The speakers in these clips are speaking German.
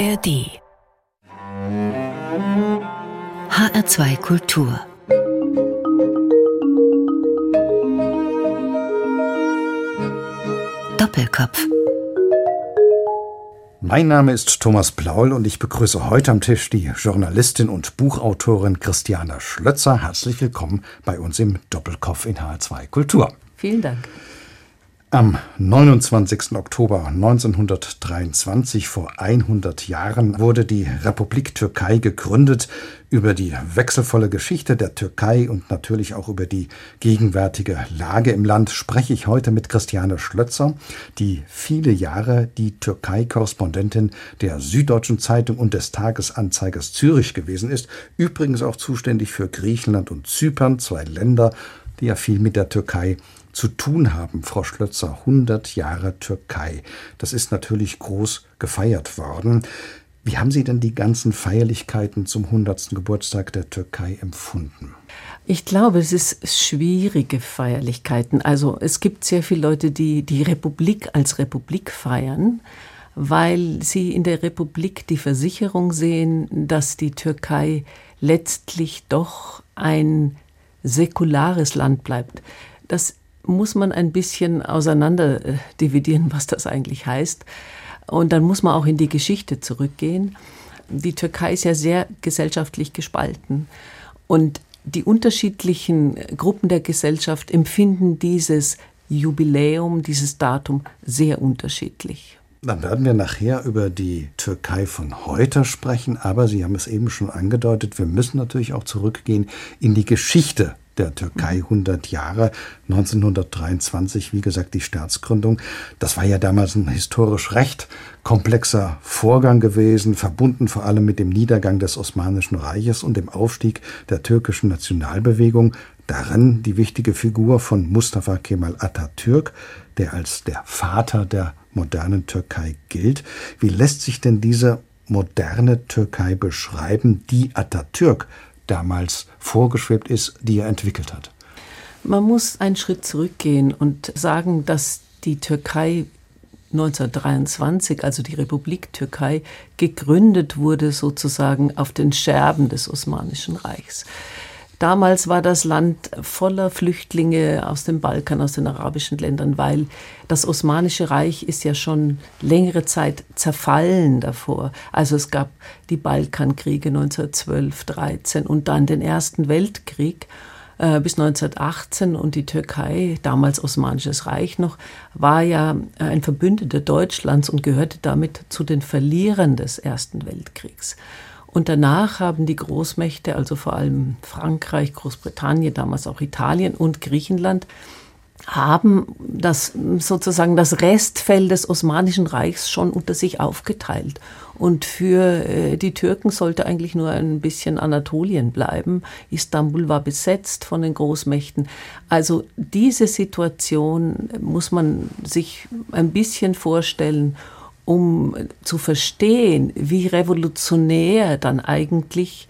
ARD HR2 Kultur Doppelkopf mein Name ist Thomas Blaul und ich begrüße heute am Tisch die Journalistin und Buchautorin Christiane Schlötzer. Herzlich willkommen bei uns im Doppelkopf in HR2 Kultur. Vielen Dank. Am 29. Oktober 1923, vor 100 Jahren, wurde die Republik Türkei gegründet. Über die wechselvolle Geschichte der Türkei und natürlich auch über die gegenwärtige Lage im Land spreche ich heute mit Christiane Schlötzer, die viele Jahre die Türkei-Korrespondentin der Süddeutschen Zeitung und des Tagesanzeigers Zürich gewesen ist, übrigens auch zuständig für Griechenland und Zypern, zwei Länder, die ja viel mit der Türkei zu tun haben, Frau Schlötzer. 100 Jahre Türkei. Das ist natürlich groß gefeiert worden. Wie haben Sie denn die ganzen Feierlichkeiten zum 100. Geburtstag der Türkei empfunden? Ich glaube, es ist schwierige Feierlichkeiten. Also es gibt sehr viele Leute, die die Republik als Republik feiern, weil sie in der Republik die Versicherung sehen, dass die Türkei letztlich doch ein säkulares Land bleibt. Das muss man ein bisschen auseinander äh, dividieren, was das eigentlich heißt. Und dann muss man auch in die Geschichte zurückgehen. Die Türkei ist ja sehr gesellschaftlich gespalten. Und die unterschiedlichen Gruppen der Gesellschaft empfinden dieses Jubiläum, dieses Datum sehr unterschiedlich. Dann werden wir nachher über die Türkei von heute sprechen, aber Sie haben es eben schon angedeutet, wir müssen natürlich auch zurückgehen in die Geschichte der Türkei 100 Jahre. 1923, wie gesagt, die Staatsgründung. Das war ja damals ein historisch recht komplexer Vorgang gewesen, verbunden vor allem mit dem Niedergang des Osmanischen Reiches und dem Aufstieg der türkischen Nationalbewegung. Darin die wichtige Figur von Mustafa Kemal Atatürk, der als der Vater der modernen Türkei gilt. Wie lässt sich denn diese moderne Türkei beschreiben, die Atatürk damals vorgeschwebt ist, die er entwickelt hat? Man muss einen Schritt zurückgehen und sagen, dass die Türkei 1923, also die Republik Türkei, gegründet wurde sozusagen auf den Scherben des Osmanischen Reichs. Damals war das Land voller Flüchtlinge aus dem Balkan, aus den arabischen Ländern, weil das Osmanische Reich ist ja schon längere Zeit zerfallen davor. Also es gab die Balkankriege 1912, 13 und dann den Ersten Weltkrieg äh, bis 1918 und die Türkei, damals Osmanisches Reich noch, war ja ein Verbündeter Deutschlands und gehörte damit zu den Verlierern des Ersten Weltkriegs. Und danach haben die Großmächte, also vor allem Frankreich, Großbritannien, damals auch Italien und Griechenland, haben das sozusagen das Restfell des Osmanischen Reichs schon unter sich aufgeteilt. Und für äh, die Türken sollte eigentlich nur ein bisschen Anatolien bleiben. Istanbul war besetzt von den Großmächten. Also diese Situation muss man sich ein bisschen vorstellen um zu verstehen, wie revolutionär dann eigentlich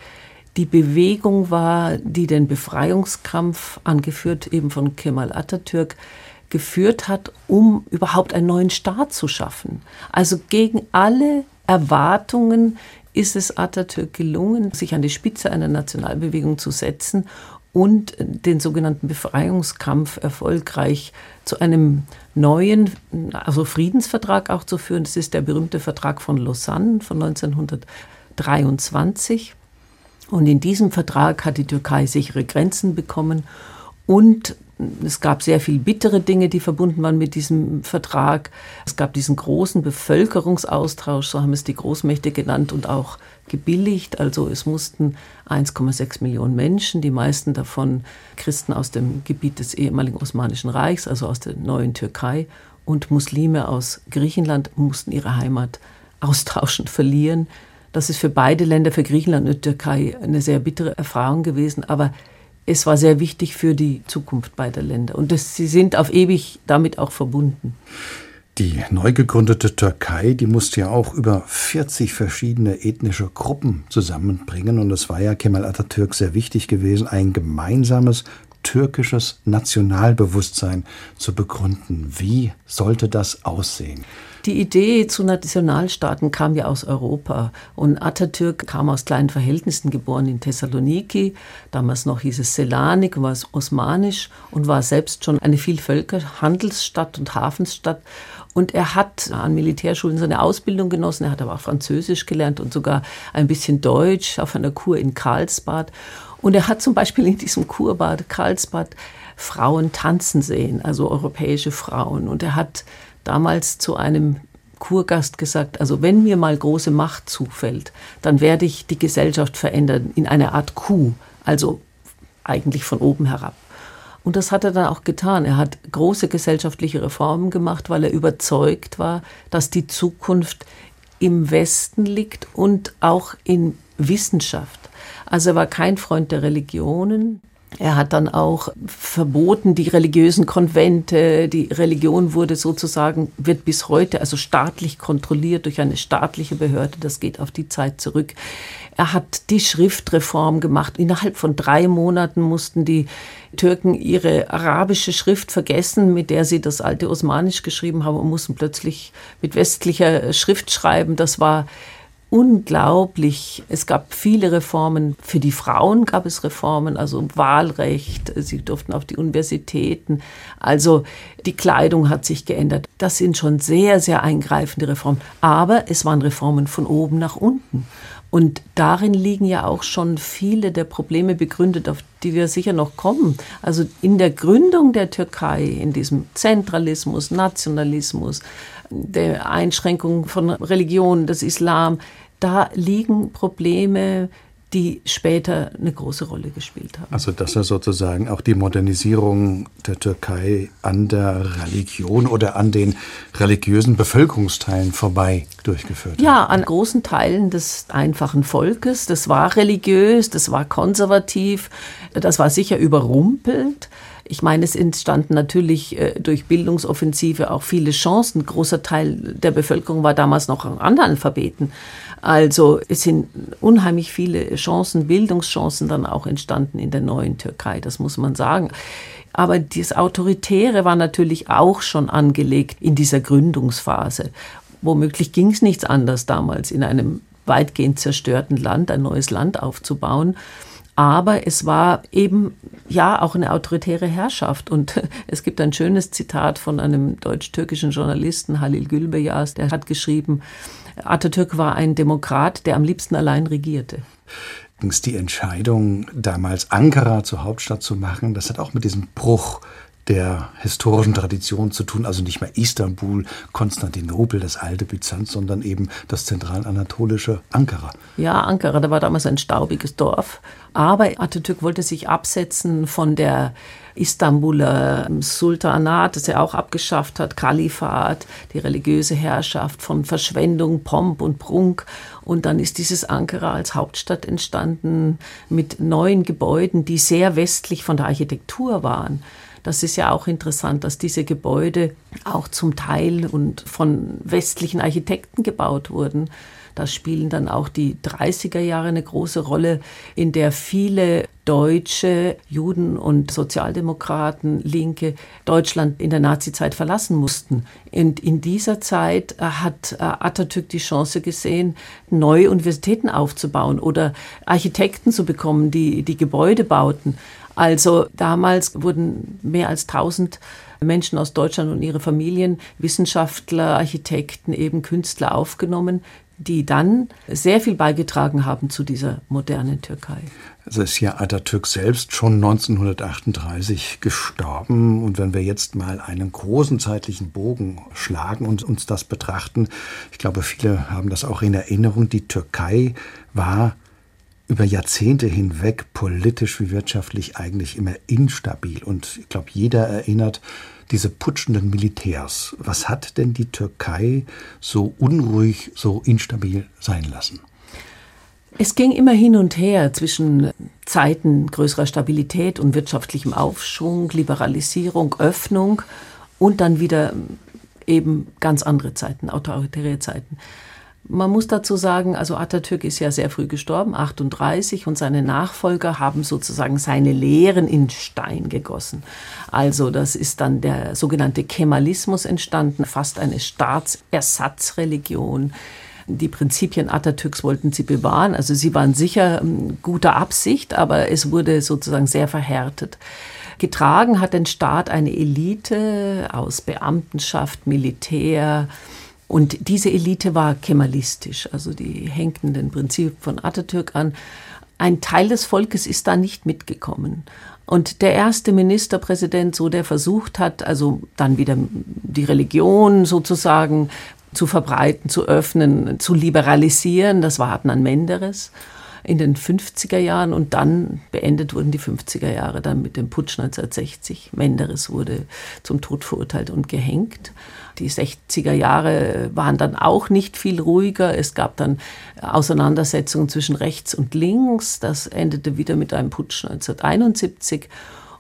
die Bewegung war, die den Befreiungskampf, angeführt eben von Kemal Atatürk, geführt hat, um überhaupt einen neuen Staat zu schaffen. Also gegen alle Erwartungen ist es Atatürk gelungen, sich an die Spitze einer Nationalbewegung zu setzen und den sogenannten Befreiungskampf erfolgreich zu einem neuen, also Friedensvertrag auch zu führen. Das ist der berühmte Vertrag von Lausanne von 1923. Und in diesem Vertrag hat die Türkei sichere Grenzen bekommen und es gab sehr viel bittere Dinge, die verbunden waren mit diesem Vertrag. Es gab diesen großen Bevölkerungsaustausch, so haben es die Großmächte genannt und auch gebilligt. Also es mussten 1,6 Millionen Menschen, die meisten davon Christen aus dem Gebiet des ehemaligen Osmanischen Reichs, also aus der neuen Türkei, und Muslime aus Griechenland mussten ihre Heimat austauschen, verlieren. Das ist für beide Länder, für Griechenland und Türkei, eine sehr bittere Erfahrung gewesen. Aber es war sehr wichtig für die Zukunft beider Länder. Und das, sie sind auf ewig damit auch verbunden. Die neu gegründete Türkei, die musste ja auch über 40 verschiedene ethnische Gruppen zusammenbringen. Und es war ja Kemal Atatürk sehr wichtig gewesen, ein gemeinsames türkisches Nationalbewusstsein zu begründen. Wie sollte das aussehen? Die Idee zu Nationalstaaten kam ja aus Europa und Atatürk kam aus kleinen Verhältnissen geboren in Thessaloniki. Damals noch hieß es Selanik, war es osmanisch und war selbst schon eine Vielvölker-Handelsstadt und Hafensstadt. Und er hat an Militärschulen seine Ausbildung genossen, er hat aber auch Französisch gelernt und sogar ein bisschen Deutsch auf einer Kur in Karlsbad. Und er hat zum Beispiel in diesem Kurbad Karlsbad Frauen tanzen sehen, also europäische Frauen. Und er hat damals zu einem Kurgast gesagt, also wenn mir mal große Macht zufällt, dann werde ich die Gesellschaft verändern in eine Art Kuh, also eigentlich von oben herab. Und das hat er dann auch getan. Er hat große gesellschaftliche Reformen gemacht, weil er überzeugt war, dass die Zukunft im Westen liegt und auch in Wissenschaft. Also er war kein Freund der Religionen, er hat dann auch verboten die religiösen Konvente. Die Religion wurde sozusagen, wird bis heute also staatlich kontrolliert durch eine staatliche Behörde. Das geht auf die Zeit zurück. Er hat die Schriftreform gemacht. Innerhalb von drei Monaten mussten die Türken ihre arabische Schrift vergessen, mit der sie das alte Osmanisch geschrieben haben und mussten plötzlich mit westlicher Schrift schreiben. Das war unglaublich. Es gab viele Reformen. Für die Frauen gab es Reformen, also Wahlrecht. Sie durften auf die Universitäten. Also die Kleidung hat sich geändert. Das sind schon sehr, sehr eingreifende Reformen. Aber es waren Reformen von oben nach unten. Und darin liegen ja auch schon viele der Probleme begründet, auf die wir sicher noch kommen. Also in der Gründung der Türkei, in diesem Zentralismus, Nationalismus, der Einschränkung von Religion, des Islam, da liegen Probleme, die später eine große Rolle gespielt haben. Also dass er sozusagen auch die Modernisierung der Türkei an der Religion oder an den religiösen Bevölkerungsteilen vorbei durchgeführt hat. Ja, an großen Teilen des einfachen Volkes. Das war religiös, das war konservativ, das war sicher überrumpelt. Ich meine, es entstanden natürlich äh, durch Bildungsoffensive auch viele Chancen. Ein großer Teil der Bevölkerung war damals noch Analphabeten. Also es sind unheimlich viele Chancen, Bildungschancen dann auch entstanden in der neuen Türkei, das muss man sagen. Aber das Autoritäre war natürlich auch schon angelegt in dieser Gründungsphase. Womöglich ging es nichts anders damals, in einem weitgehend zerstörten Land ein neues Land aufzubauen. Aber es war eben ja auch eine autoritäre Herrschaft. Und es gibt ein schönes Zitat von einem deutsch-türkischen Journalisten, Halil Gülbeyaz, der hat geschrieben, Atatürk war ein Demokrat, der am liebsten allein regierte. Die Entscheidung, damals Ankara zur Hauptstadt zu machen, das hat auch mit diesem Bruch der historischen Tradition zu tun, also nicht mehr Istanbul, Konstantinopel, das alte Byzanz, sondern eben das zentralanatolische Ankara. Ja, Ankara, da war damals ein staubiges Dorf. Aber Atatürk wollte sich absetzen von der Istanbuler Sultanat, das er auch abgeschafft hat, Kalifat, die religiöse Herrschaft von Verschwendung, Pomp und Prunk. Und dann ist dieses Ankara als Hauptstadt entstanden mit neuen Gebäuden, die sehr westlich von der Architektur waren. Das ist ja auch interessant, dass diese Gebäude auch zum Teil und von westlichen Architekten gebaut wurden. Da spielen dann auch die 30er Jahre eine große Rolle, in der viele Deutsche, Juden und Sozialdemokraten, Linke Deutschland in der Nazizeit verlassen mussten. Und in dieser Zeit äh, hat äh, Atatürk die Chance gesehen, neue Universitäten aufzubauen oder Architekten zu bekommen, die die Gebäude bauten. Also damals wurden mehr als 1000 Menschen aus Deutschland und ihre Familien, Wissenschaftler, Architekten, eben Künstler aufgenommen, die dann sehr viel beigetragen haben zu dieser modernen Türkei. Also ist ja Atatürk selbst schon 1938 gestorben. Und wenn wir jetzt mal einen großen zeitlichen Bogen schlagen und uns das betrachten, ich glaube, viele haben das auch in Erinnerung, die Türkei war über Jahrzehnte hinweg politisch wie wirtschaftlich eigentlich immer instabil. Und ich glaube, jeder erinnert diese putschenden Militärs. Was hat denn die Türkei so unruhig, so instabil sein lassen? Es ging immer hin und her zwischen Zeiten größerer Stabilität und wirtschaftlichem Aufschwung, Liberalisierung, Öffnung und dann wieder eben ganz andere Zeiten, autoritäre Zeiten. Man muss dazu sagen, also Atatürk ist ja sehr früh gestorben, 38, und seine Nachfolger haben sozusagen seine Lehren in Stein gegossen. Also das ist dann der sogenannte Kemalismus entstanden, fast eine Staatsersatzreligion. Die Prinzipien Atatürks wollten sie bewahren, also sie waren sicher ähm, guter Absicht, aber es wurde sozusagen sehr verhärtet. Getragen hat den Staat eine Elite aus Beamtenschaft, Militär, und diese Elite war kemalistisch, also die hängten den Prinzip von Atatürk an. Ein Teil des Volkes ist da nicht mitgekommen. Und der erste Ministerpräsident, so der versucht hat, also dann wieder die Religion sozusagen zu verbreiten, zu öffnen, zu liberalisieren, das war Adnan Menderes in den 50er Jahren und dann beendet wurden die 50er Jahre dann mit dem Putsch 1960. Menderes wurde zum Tod verurteilt und gehängt. Die 60er Jahre waren dann auch nicht viel ruhiger. Es gab dann Auseinandersetzungen zwischen rechts und links. Das endete wieder mit einem Putsch 1971.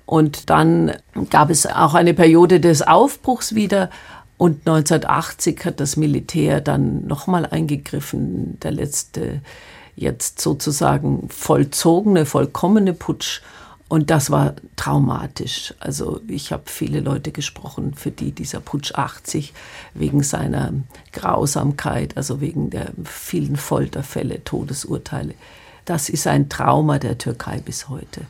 Und dann gab es auch eine Periode des Aufbruchs wieder. Und 1980 hat das Militär dann nochmal eingegriffen. Der letzte jetzt sozusagen vollzogene, vollkommene Putsch. Und das war traumatisch. Also ich habe viele Leute gesprochen, für die dieser Putsch 80 wegen seiner Grausamkeit, also wegen der vielen Folterfälle, Todesurteile, das ist ein Trauma der Türkei bis heute.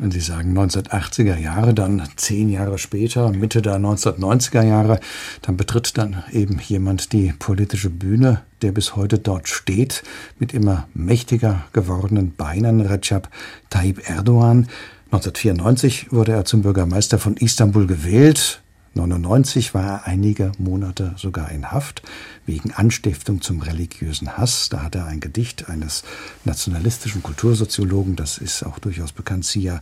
Wenn Sie sagen 1980er Jahre, dann zehn Jahre später, Mitte der 1990er Jahre, dann betritt dann eben jemand die politische Bühne, der bis heute dort steht, mit immer mächtiger gewordenen Beinen, Recep Tayyip Erdogan. 1994 wurde er zum Bürgermeister von Istanbul gewählt. 1999 war er einige Monate sogar in Haft wegen Anstiftung zum religiösen Hass. Da hat er ein Gedicht eines nationalistischen Kultursoziologen, das ist auch durchaus bekannt, Sia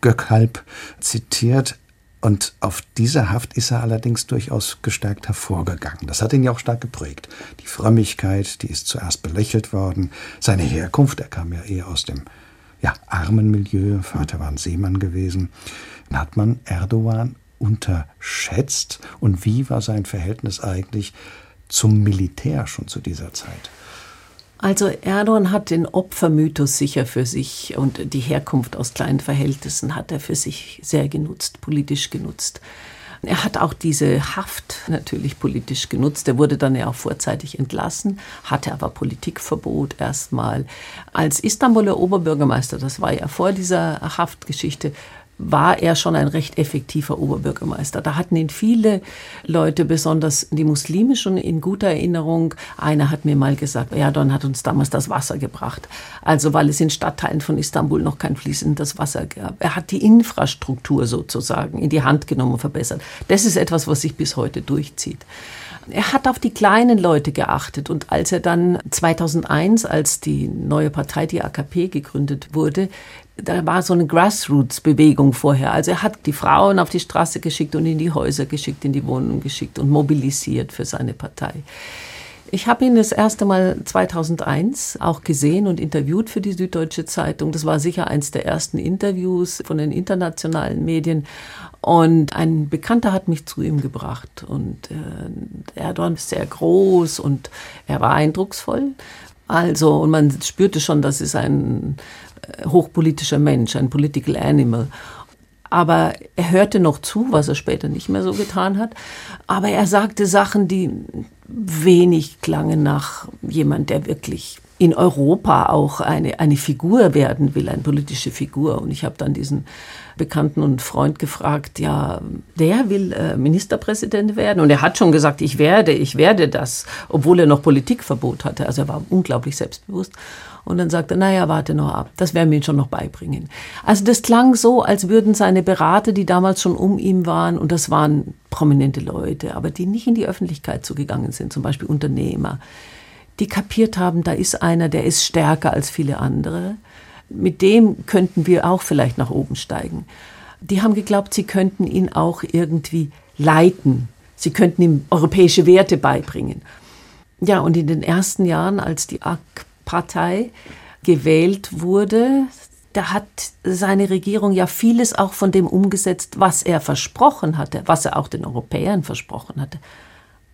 Göckalp, zitiert. Und auf diese Haft ist er allerdings durchaus gestärkt hervorgegangen. Das hat ihn ja auch stark geprägt. Die Frömmigkeit, die ist zuerst belächelt worden. Seine Herkunft, er kam ja eher aus dem ja, armen Milieu, Vater war ein Seemann gewesen. Dann hat man Erdogan unterschätzt und wie war sein Verhältnis eigentlich zum Militär schon zu dieser Zeit? Also Erdogan hat den Opfermythos sicher für sich und die Herkunft aus kleinen Verhältnissen hat er für sich sehr genutzt, politisch genutzt. Er hat auch diese Haft natürlich politisch genutzt. Er wurde dann ja auch vorzeitig entlassen, hatte aber Politikverbot erstmal. Als Istanbuler Oberbürgermeister, das war ja vor dieser Haftgeschichte, war er schon ein recht effektiver Oberbürgermeister. Da hatten ihn viele Leute, besonders die muslimischen, in guter Erinnerung. Einer hat mir mal gesagt, Erdogan hat uns damals das Wasser gebracht. Also weil es in Stadtteilen von Istanbul noch kein fließendes Wasser gab. Er hat die Infrastruktur sozusagen in die Hand genommen und verbessert. Das ist etwas, was sich bis heute durchzieht. Er hat auf die kleinen Leute geachtet und als er dann 2001, als die neue Partei, die AKP, gegründet wurde, da war so eine Grassroots-Bewegung vorher. Also er hat die Frauen auf die Straße geschickt und in die Häuser geschickt, in die Wohnungen geschickt und mobilisiert für seine Partei. Ich habe ihn das erste Mal 2001 auch gesehen und interviewt für die Süddeutsche Zeitung. Das war sicher eins der ersten Interviews von den internationalen Medien. Und ein Bekannter hat mich zu ihm gebracht. Und äh, Erdogan ist sehr groß und er war eindrucksvoll. Also, und man spürte schon, das ist ein hochpolitischer Mensch, ein Political Animal. Aber er hörte noch zu, was er später nicht mehr so getan hat. Aber er sagte Sachen, die wenig klangen nach jemand, der wirklich in Europa auch eine, eine Figur werden will, eine politische Figur. Und ich habe dann diesen Bekannten und Freund gefragt, ja, der will äh, Ministerpräsident werden. Und er hat schon gesagt, ich werde, ich werde das, obwohl er noch Politikverbot hatte. Also er war unglaublich selbstbewusst. Und dann sagte er, naja, warte noch ab, das werden wir ihm schon noch beibringen. Also das klang so, als würden seine Berater, die damals schon um ihn waren, und das waren prominente Leute, aber die nicht in die Öffentlichkeit zugegangen sind, zum Beispiel Unternehmer, die kapiert haben, da ist einer, der ist stärker als viele andere. Mit dem könnten wir auch vielleicht nach oben steigen. Die haben geglaubt, sie könnten ihn auch irgendwie leiten. Sie könnten ihm europäische Werte beibringen. Ja, und in den ersten Jahren, als die AK Partei gewählt wurde, da hat seine Regierung ja vieles auch von dem umgesetzt, was er versprochen hatte, was er auch den Europäern versprochen hatte.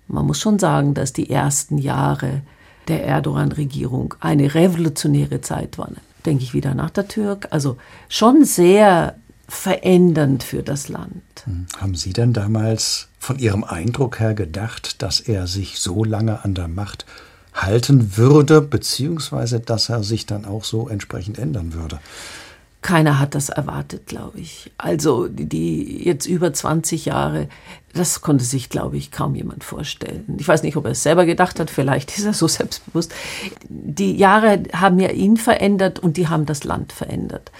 Man muss schon sagen, dass die ersten Jahre der Erdogan-Regierung eine revolutionäre Zeit war. Denke ich wieder nach der Türk. Also schon sehr verändernd für das Land. Hm. Haben Sie denn damals von Ihrem Eindruck her gedacht, dass er sich so lange an der Macht halten würde, beziehungsweise dass er sich dann auch so entsprechend ändern würde? Keiner hat das erwartet, glaube ich. Also die jetzt über 20 Jahre, das konnte sich, glaube ich, kaum jemand vorstellen. Ich weiß nicht, ob er es selber gedacht hat, vielleicht ist er so selbstbewusst. Die Jahre haben ja ihn verändert und die haben das Land verändert.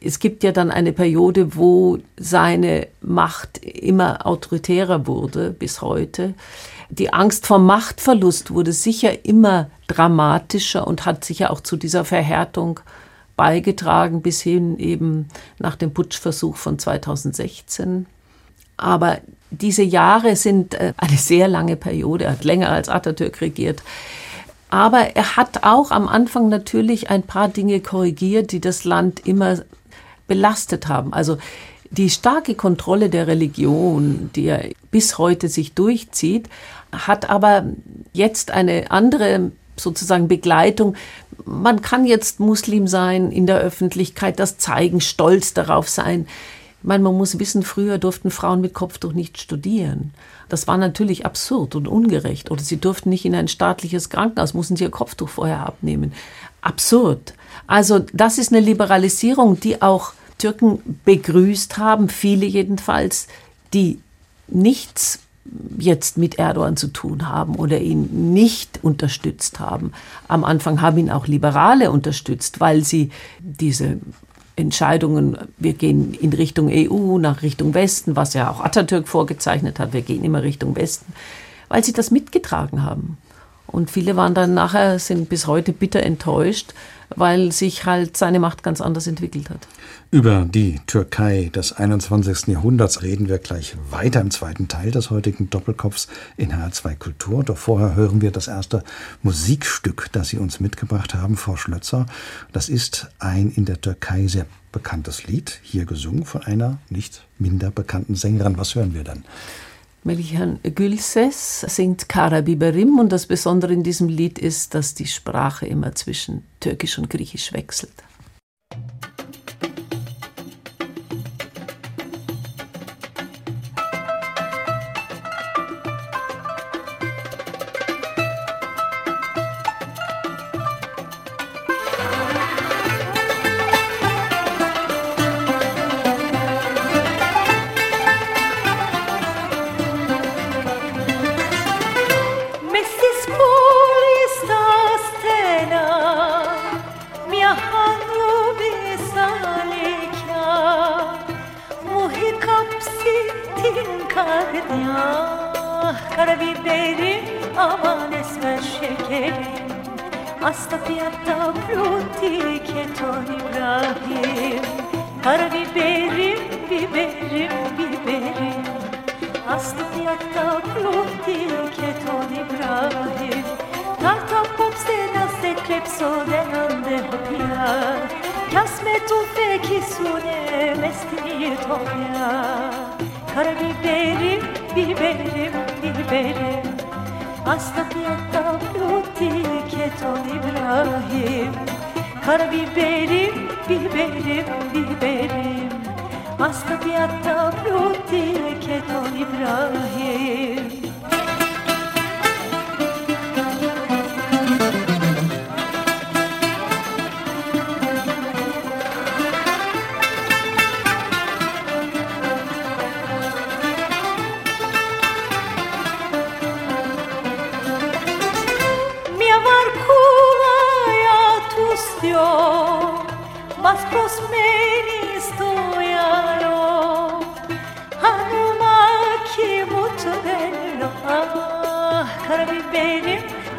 Es gibt ja dann eine Periode, wo seine Macht immer autoritärer wurde bis heute. Die Angst vor Machtverlust wurde sicher immer dramatischer und hat sicher auch zu dieser Verhärtung beigetragen, bis hin eben nach dem Putschversuch von 2016. Aber diese Jahre sind äh, eine sehr lange Periode. Er hat länger als Atatürk regiert. Aber er hat auch am Anfang natürlich ein paar Dinge korrigiert, die das Land immer belastet haben. Also die starke Kontrolle der Religion, die er bis heute sich durchzieht, hat aber jetzt eine andere sozusagen Begleitung. Man kann jetzt Muslim sein in der Öffentlichkeit, das zeigen, stolz darauf sein. Ich meine, man muss wissen, früher durften Frauen mit Kopftuch nicht studieren. Das war natürlich absurd und ungerecht. Oder sie durften nicht in ein staatliches Krankenhaus, mussten sie ihr Kopftuch vorher abnehmen. Absurd. Also das ist eine Liberalisierung, die auch Türken begrüßt haben, viele jedenfalls, die nichts jetzt mit Erdogan zu tun haben oder ihn nicht unterstützt haben. Am Anfang haben ihn auch Liberale unterstützt, weil sie diese Entscheidungen, wir gehen in Richtung EU, nach Richtung Westen, was ja auch Atatürk vorgezeichnet hat, wir gehen immer Richtung Westen, weil sie das mitgetragen haben. Und viele waren dann nachher, sind bis heute bitter enttäuscht, weil sich halt seine Macht ganz anders entwickelt hat. Über die Türkei des 21. Jahrhunderts reden wir gleich weiter im zweiten Teil des heutigen Doppelkopfs in HR2 Kultur. Doch vorher hören wir das erste Musikstück, das Sie uns mitgebracht haben, Frau Schlötzer. Das ist ein in der Türkei sehr bekanntes Lied, hier gesungen von einer nicht minder bekannten Sängerin. Was hören wir dann? Melihan Gülses singt Karabiberim und das Besondere in diesem Lied ist, dass die Sprache immer zwischen Türkisch und Griechisch wechselt.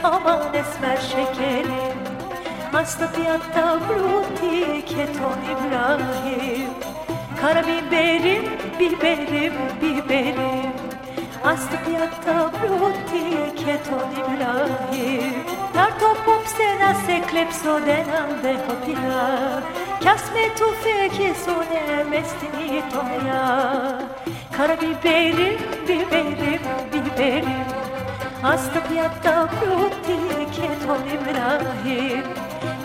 Aman esmer şekerim Hasta fiyatta bruti keton İbrahim. Karabiberim, biberim, biberim Hasta fiyatta bruti keton İbrahim. Tarto popsena se klepso denande hopia Kasme tufe kesone mestini toya. Karabiberim, biberim, biberim Astapiyatta protike tonim rahim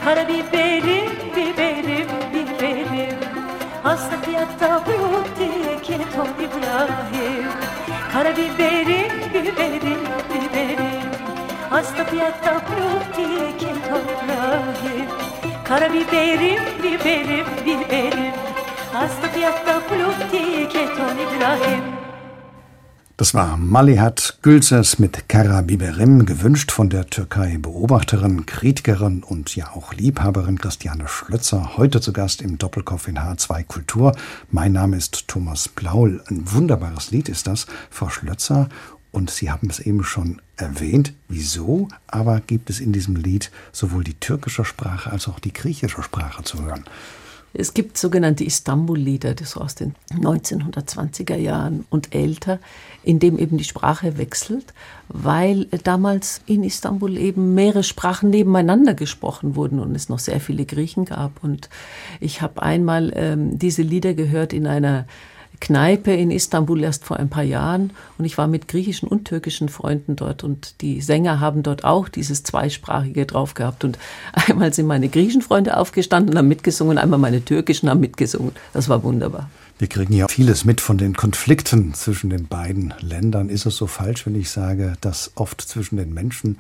Karabiberim, biberim, biberim. Astapiyatta protike tonim rahim Karabiberim, biberim, biberim. Astapiyatta protike tonim rahim Karabiberim, biberim, biberim. Astapiyatta protike tonim rahim Das war Malihat Gülses mit Karabiberim, gewünscht von der Türkei-Beobachterin, Kritikerin und ja auch Liebhaberin Christiane Schlötzer, heute zu Gast im Doppelkopf in H2 Kultur. Mein Name ist Thomas Blaul. Ein wunderbares Lied ist das, Frau Schlötzer. Und Sie haben es eben schon erwähnt. Wieso aber gibt es in diesem Lied sowohl die türkische Sprache als auch die griechische Sprache zu hören? Es gibt sogenannte Istanbul-Lieder, das so aus den 1920er Jahren und älter, in dem eben die Sprache wechselt, weil damals in Istanbul eben mehrere Sprachen nebeneinander gesprochen wurden und es noch sehr viele Griechen gab. Und ich habe einmal ähm, diese Lieder gehört in einer Kneipe in Istanbul erst vor ein paar Jahren und ich war mit griechischen und türkischen Freunden dort und die Sänger haben dort auch dieses zweisprachige drauf gehabt und einmal sind meine griechischen Freunde aufgestanden und haben mitgesungen, einmal meine türkischen haben mitgesungen. Das war wunderbar. Wir kriegen ja vieles mit von den Konflikten zwischen den beiden Ländern. Ist es so falsch, wenn ich sage, dass oft zwischen den Menschen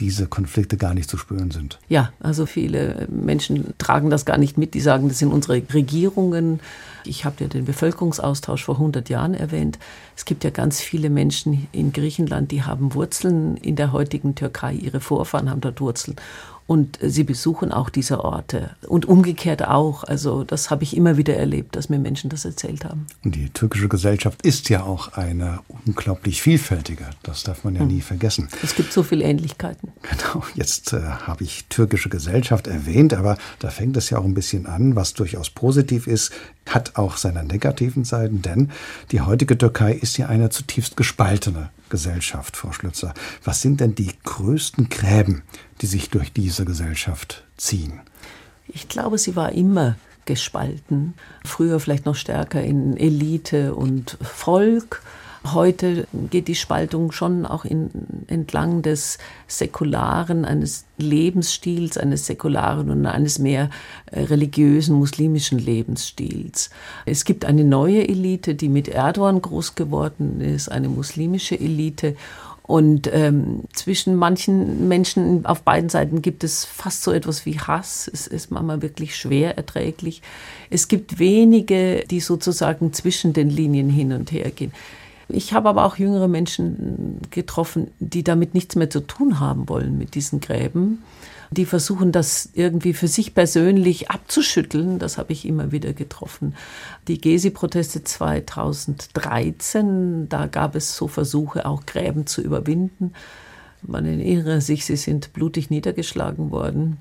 diese Konflikte gar nicht zu spüren sind. Ja, also viele Menschen tragen das gar nicht mit. Die sagen, das sind unsere Regierungen. Ich habe ja den Bevölkerungsaustausch vor 100 Jahren erwähnt. Es gibt ja ganz viele Menschen in Griechenland, die haben Wurzeln in der heutigen Türkei. Ihre Vorfahren haben dort Wurzeln und sie besuchen auch diese Orte und umgekehrt auch. Also das habe ich immer wieder erlebt, dass mir Menschen das erzählt haben. Und die türkische Gesellschaft ist ja auch eine unglaublich vielfältige. Das darf man ja hm. nie vergessen. Es gibt so viele Ähnlichkeiten. Genau. Jetzt äh, habe ich türkische Gesellschaft erwähnt, aber da fängt es ja auch ein bisschen an, was durchaus positiv ist, hat auch seine negativen Seiten, denn die heutige Türkei ist ja eine zutiefst gespaltene Gesellschaft, Frau Schlützer. Was sind denn die größten Gräben, die sich durch diese Gesellschaft ziehen? Ich glaube, sie war immer gespalten. Früher vielleicht noch stärker in Elite und Volk Heute geht die Spaltung schon auch in, entlang des säkularen, eines Lebensstils, eines säkularen und eines mehr äh, religiösen muslimischen Lebensstils. Es gibt eine neue Elite, die mit Erdogan groß geworden ist, eine muslimische Elite. Und ähm, zwischen manchen Menschen auf beiden Seiten gibt es fast so etwas wie Hass. Es ist manchmal wirklich schwer erträglich. Es gibt wenige, die sozusagen zwischen den Linien hin und her gehen. Ich habe aber auch jüngere Menschen getroffen, die damit nichts mehr zu tun haben wollen mit diesen Gräben. Die versuchen das irgendwie für sich persönlich abzuschütteln. Das habe ich immer wieder getroffen. Die Gezi-Proteste 2013, da gab es so Versuche, auch Gräben zu überwinden. Man erinnere sich, sie sind blutig niedergeschlagen worden,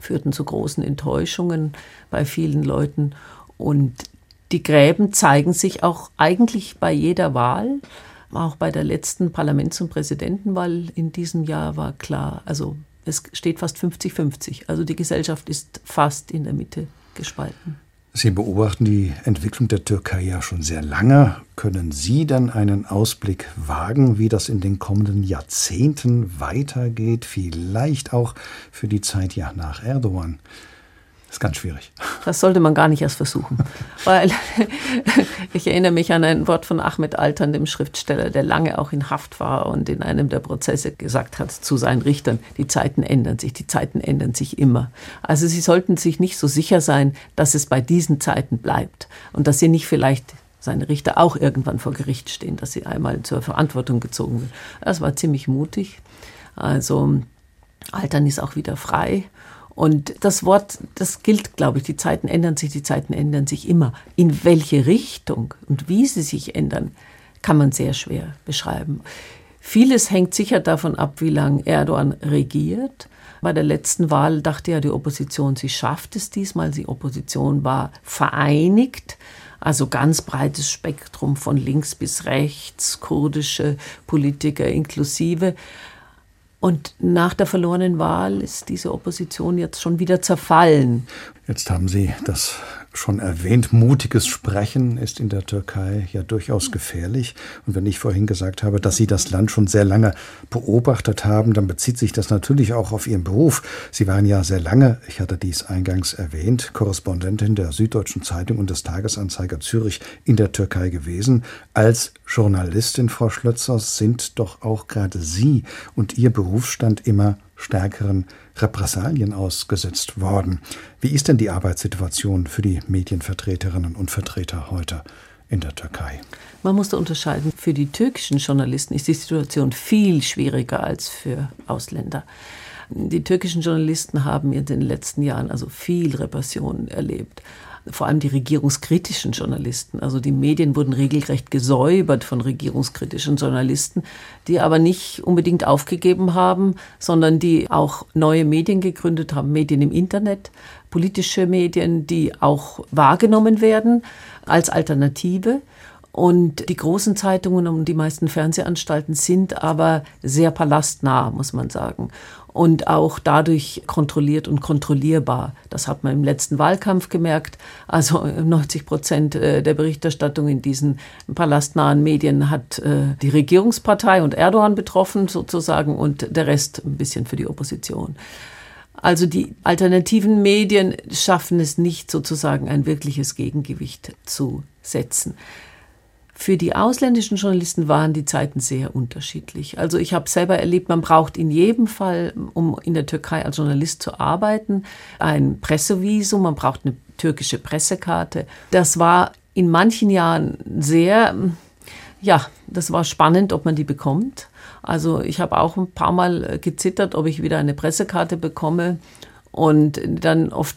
führten zu großen Enttäuschungen bei vielen Leuten. Und die Gräben zeigen sich auch eigentlich bei jeder Wahl. Auch bei der letzten Parlaments- und Präsidentenwahl in diesem Jahr war klar, also es steht fast 50-50. Also die Gesellschaft ist fast in der Mitte gespalten. Sie beobachten die Entwicklung der Türkei ja schon sehr lange. Können Sie dann einen Ausblick wagen, wie das in den kommenden Jahrzehnten weitergeht? Vielleicht auch für die Zeit ja nach Erdogan ist ganz schwierig. Das sollte man gar nicht erst versuchen. Weil ich erinnere mich an ein Wort von Ahmed Altern, dem Schriftsteller, der lange auch in Haft war und in einem der Prozesse gesagt hat zu seinen Richtern, die Zeiten ändern sich, die Zeiten ändern sich immer. Also sie sollten sich nicht so sicher sein, dass es bei diesen Zeiten bleibt und dass sie nicht vielleicht seine Richter auch irgendwann vor Gericht stehen, dass sie einmal zur Verantwortung gezogen werden. Das war ziemlich mutig. Also Altern ist auch wieder frei und das Wort, das gilt, glaube ich, die Zeiten ändern sich, die Zeiten ändern sich immer. In welche Richtung und wie sie sich ändern, kann man sehr schwer beschreiben. Vieles hängt sicher davon ab, wie lange Erdogan regiert. Bei der letzten Wahl dachte ja die Opposition, sie schafft es diesmal. Die Opposition war vereinigt, also ganz breites Spektrum von links bis rechts, kurdische Politiker inklusive. Und nach der verlorenen Wahl ist diese Opposition jetzt schon wieder zerfallen. Jetzt haben Sie das schon erwähnt, mutiges Sprechen ist in der Türkei ja durchaus gefährlich. Und wenn ich vorhin gesagt habe, dass Sie das Land schon sehr lange beobachtet haben, dann bezieht sich das natürlich auch auf Ihren Beruf. Sie waren ja sehr lange, ich hatte dies eingangs erwähnt, Korrespondentin der Süddeutschen Zeitung und des Tagesanzeiger Zürich in der Türkei gewesen. Als Journalistin, Frau Schlötzer, sind doch auch gerade Sie und Ihr Berufsstand immer stärkeren Repressalien ausgesetzt worden. Wie ist denn die Arbeitssituation für die Medienvertreterinnen und Vertreter heute in der Türkei? Man muss da unterscheiden. Für die türkischen Journalisten ist die Situation viel schwieriger als für Ausländer. Die türkischen Journalisten haben in den letzten Jahren also viel Repression erlebt vor allem die regierungskritischen Journalisten. Also die Medien wurden regelrecht gesäubert von regierungskritischen Journalisten, die aber nicht unbedingt aufgegeben haben, sondern die auch neue Medien gegründet haben, Medien im Internet, politische Medien, die auch wahrgenommen werden als Alternative. Und die großen Zeitungen und die meisten Fernsehanstalten sind aber sehr palastnah, muss man sagen und auch dadurch kontrolliert und kontrollierbar. Das hat man im letzten Wahlkampf gemerkt. Also 90 Prozent äh, der Berichterstattung in diesen palastnahen Medien hat äh, die Regierungspartei und Erdogan betroffen sozusagen und der Rest ein bisschen für die Opposition. Also die alternativen Medien schaffen es nicht sozusagen ein wirkliches Gegengewicht zu setzen. Für die ausländischen Journalisten waren die Zeiten sehr unterschiedlich. Also ich habe selber erlebt, man braucht in jedem Fall, um in der Türkei als Journalist zu arbeiten, ein Pressevisum, man braucht eine türkische Pressekarte. Das war in manchen Jahren sehr, ja, das war spannend, ob man die bekommt. Also ich habe auch ein paar Mal gezittert, ob ich wieder eine Pressekarte bekomme und dann oft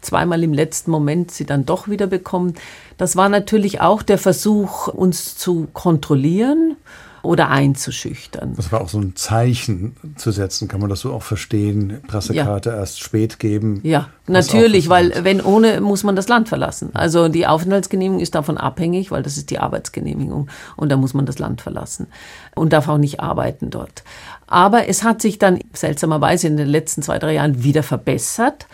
zweimal im letzten Moment sie dann doch wieder bekommen. Das war natürlich auch der Versuch, uns zu kontrollieren oder einzuschüchtern. Das war auch so ein Zeichen zu setzen, kann man das so auch verstehen? Pressekarte ja. erst spät geben. Ja, natürlich, weil wenn ohne muss man das Land verlassen. Also die Aufenthaltsgenehmigung ist davon abhängig, weil das ist die Arbeitsgenehmigung und da muss man das Land verlassen und darf auch nicht arbeiten dort. Aber es hat sich dann seltsamerweise in den letzten zwei, drei Jahren wieder verbessert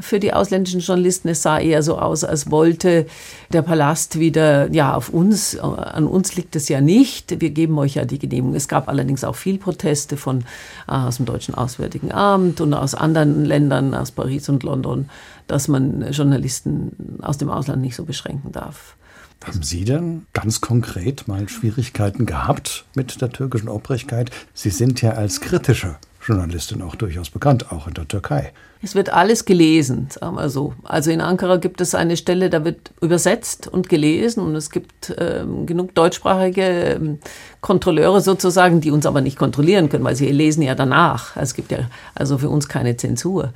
für die ausländischen Journalisten. Es sah eher so aus, als wollte der Palast wieder, ja, auf uns, an uns liegt es ja nicht. Wir geben euch ja die Genehmigung. Es gab allerdings auch viel Proteste von, äh, aus dem Deutschen Auswärtigen Amt und aus anderen Ländern, aus Paris und London, dass man Journalisten aus dem Ausland nicht so beschränken darf. Haben Sie denn ganz konkret mal Schwierigkeiten gehabt mit der türkischen Obrigkeit? Sie sind ja als kritische Journalistin auch durchaus bekannt, auch in der Türkei. Es wird alles gelesen, sagen wir so. Also in Ankara gibt es eine Stelle, da wird übersetzt und gelesen und es gibt ähm, genug deutschsprachige ähm, Kontrolleure sozusagen, die uns aber nicht kontrollieren können, weil sie lesen ja danach. Es gibt ja also für uns keine Zensur.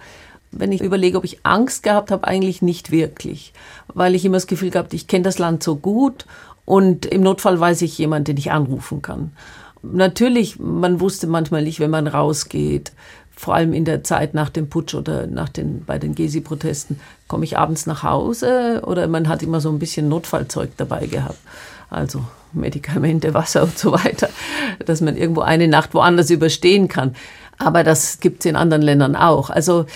Wenn ich überlege, ob ich Angst gehabt habe, eigentlich nicht wirklich, weil ich immer das Gefühl gehabt, ich kenne das Land so gut und im Notfall weiß ich jemanden, den ich anrufen kann. Natürlich, man wusste manchmal nicht, wenn man rausgeht, vor allem in der Zeit nach dem Putsch oder nach den, bei den Gesi-Protesten, komme ich abends nach Hause oder man hat immer so ein bisschen Notfallzeug dabei gehabt. Also Medikamente, Wasser und so weiter, dass man irgendwo eine Nacht woanders überstehen kann. Aber das gibt es in anderen Ländern auch. Also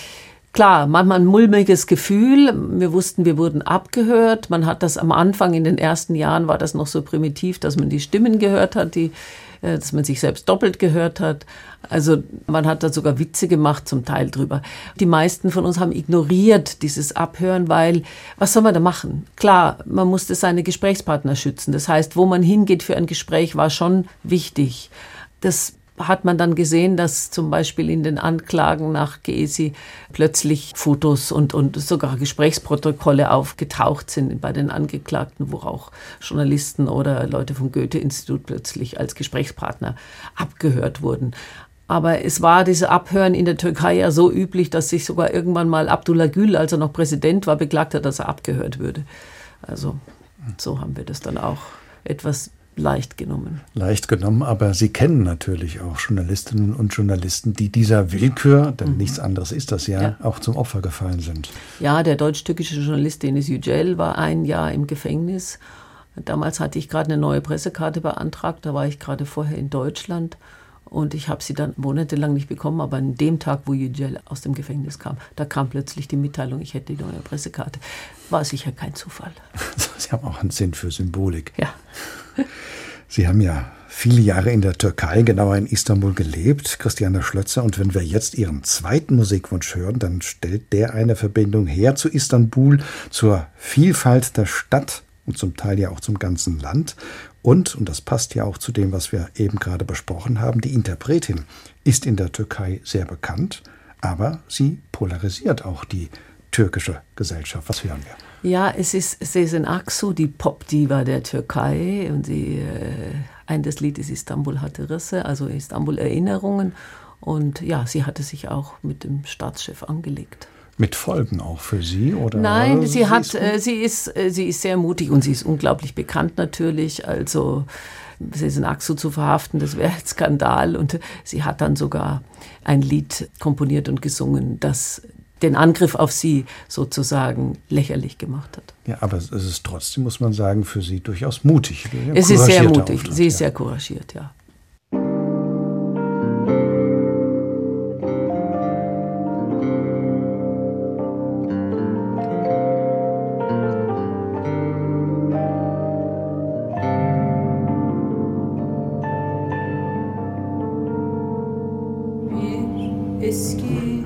Klar, manchmal ein mulmiges Gefühl. Wir wussten, wir wurden abgehört. Man hat das am Anfang, in den ersten Jahren war das noch so primitiv, dass man die Stimmen gehört hat, die, dass man sich selbst doppelt gehört hat. Also man hat da sogar Witze gemacht zum Teil drüber. Die meisten von uns haben ignoriert dieses Abhören, weil was soll man da machen? Klar, man musste seine Gesprächspartner schützen. Das heißt, wo man hingeht für ein Gespräch, war schon wichtig. Das hat man dann gesehen, dass zum Beispiel in den Anklagen nach Gesi plötzlich Fotos und, und sogar Gesprächsprotokolle aufgetaucht sind bei den Angeklagten, wo auch Journalisten oder Leute vom Goethe-Institut plötzlich als Gesprächspartner abgehört wurden. Aber es war diese Abhören in der Türkei ja so üblich, dass sich sogar irgendwann mal Abdullah Gül, als er noch Präsident war, beklagt hat, dass er abgehört würde. Also so haben wir das dann auch etwas leicht genommen. Leicht genommen, aber Sie kennen natürlich auch Journalistinnen und Journalisten, die dieser Willkür, denn mhm. nichts anderes ist das ja, ja, auch zum Opfer gefallen sind. Ja, der deutsch-türkische Journalist Denis Yücel war ein Jahr im Gefängnis. Damals hatte ich gerade eine neue Pressekarte beantragt, da war ich gerade vorher in Deutschland. Und ich habe sie dann monatelang nicht bekommen, aber an dem Tag, wo Yücel aus dem Gefängnis kam, da kam plötzlich die Mitteilung, ich hätte die neue Pressekarte. War sicher kein Zufall. Sie haben auch einen Sinn für Symbolik. Ja. Sie haben ja viele Jahre in der Türkei, genauer in Istanbul gelebt, Christiane Schlötzer. Und wenn wir jetzt Ihren zweiten Musikwunsch hören, dann stellt der eine Verbindung her zu Istanbul, zur Vielfalt der Stadt und zum Teil ja auch zum ganzen Land. Und, und das passt ja auch zu dem, was wir eben gerade besprochen haben, die Interpretin ist in der Türkei sehr bekannt, aber sie polarisiert auch die türkische Gesellschaft. Was hören wir? Ja, es ist Sezen Aksu, die Popdiva der Türkei. Und sie, äh, ein des Lied ist Istanbul hatte Risse, also Istanbul Erinnerungen. Und ja, sie hatte sich auch mit dem Staatschef angelegt. Mit Folgen auch für Sie oder? Nein, sie hat, ist äh, sie ist, äh, sie ist sehr mutig und sie ist unglaublich bekannt natürlich. Also Sezen Aksu zu verhaften, das wäre ein Skandal. Und sie hat dann sogar ein Lied komponiert und gesungen, das den Angriff auf sie sozusagen lächerlich gemacht hat. Ja, aber es ist trotzdem, muss man sagen, für sie durchaus mutig. Es ist sehr mutig. Auftritt, sie ist ja. sehr couragiert, ja. eski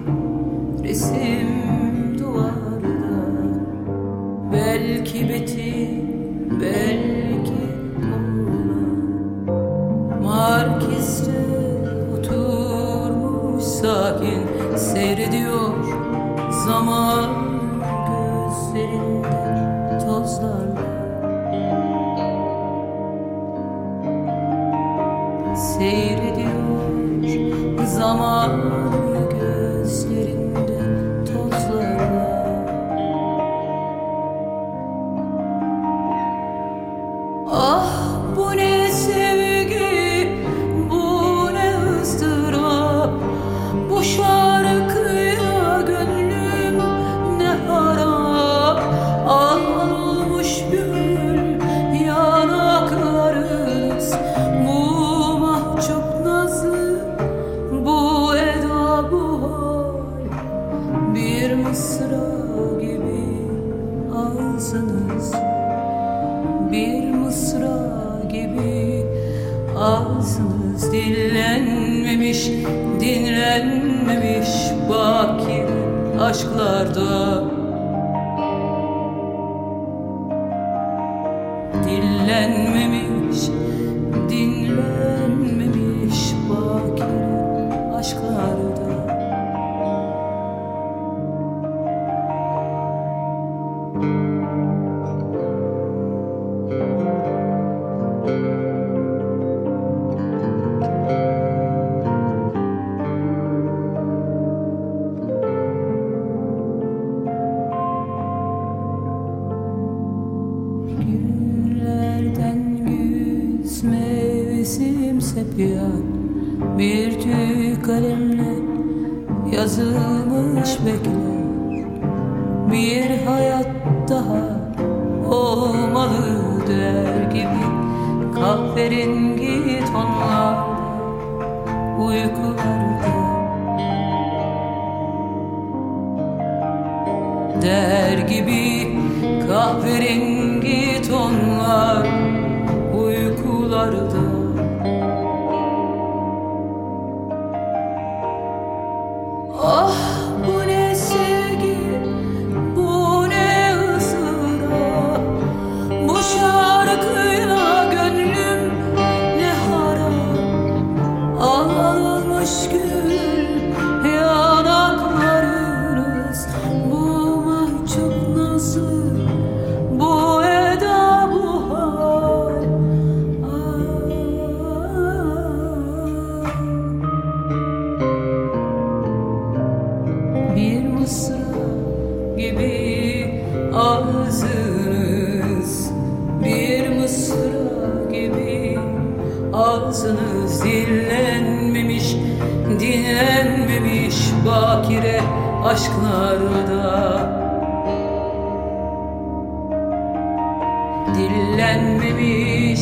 Dillenmemiş,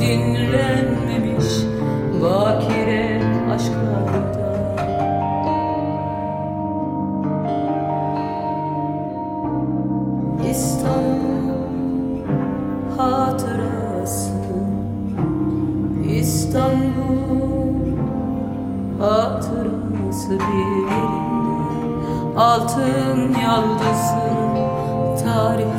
dinlenmemiş Bakire aşklarda İstanbul hatırası İstanbul hatırası bir Altın yaldızın tarihi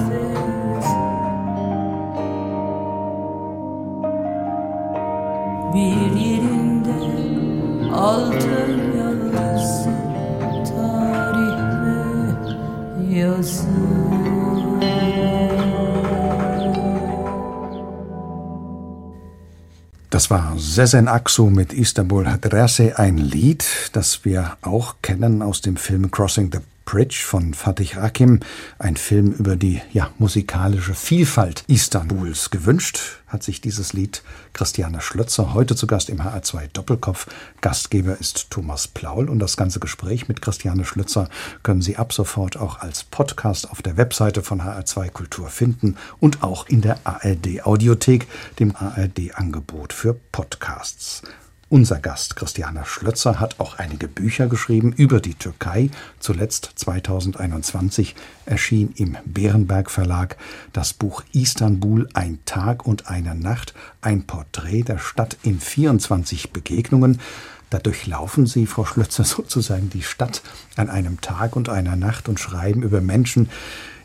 War Sezen Aksu mit Istanbul Hadresse, ein Lied, das wir auch kennen aus dem Film Crossing the Bridge von Fatih Akim, ein Film über die ja, musikalische Vielfalt Istanbuls. Gewünscht hat sich dieses Lied Christiane Schlötzer, heute zu Gast im HR2 Doppelkopf. Gastgeber ist Thomas Plaul und das ganze Gespräch mit Christiane Schlötzer können Sie ab sofort auch als Podcast auf der Webseite von HR2 Kultur finden und auch in der ARD Audiothek, dem ARD Angebot für Podcasts. Unser Gast Christiana Schlötzer hat auch einige Bücher geschrieben über die Türkei. Zuletzt 2021 erschien im Bärenberg Verlag das Buch Istanbul ein Tag und eine Nacht, ein Porträt der Stadt in 24 Begegnungen. Da durchlaufen Sie, Frau Schlötzer, sozusagen die Stadt an einem Tag und einer Nacht und schreiben über Menschen,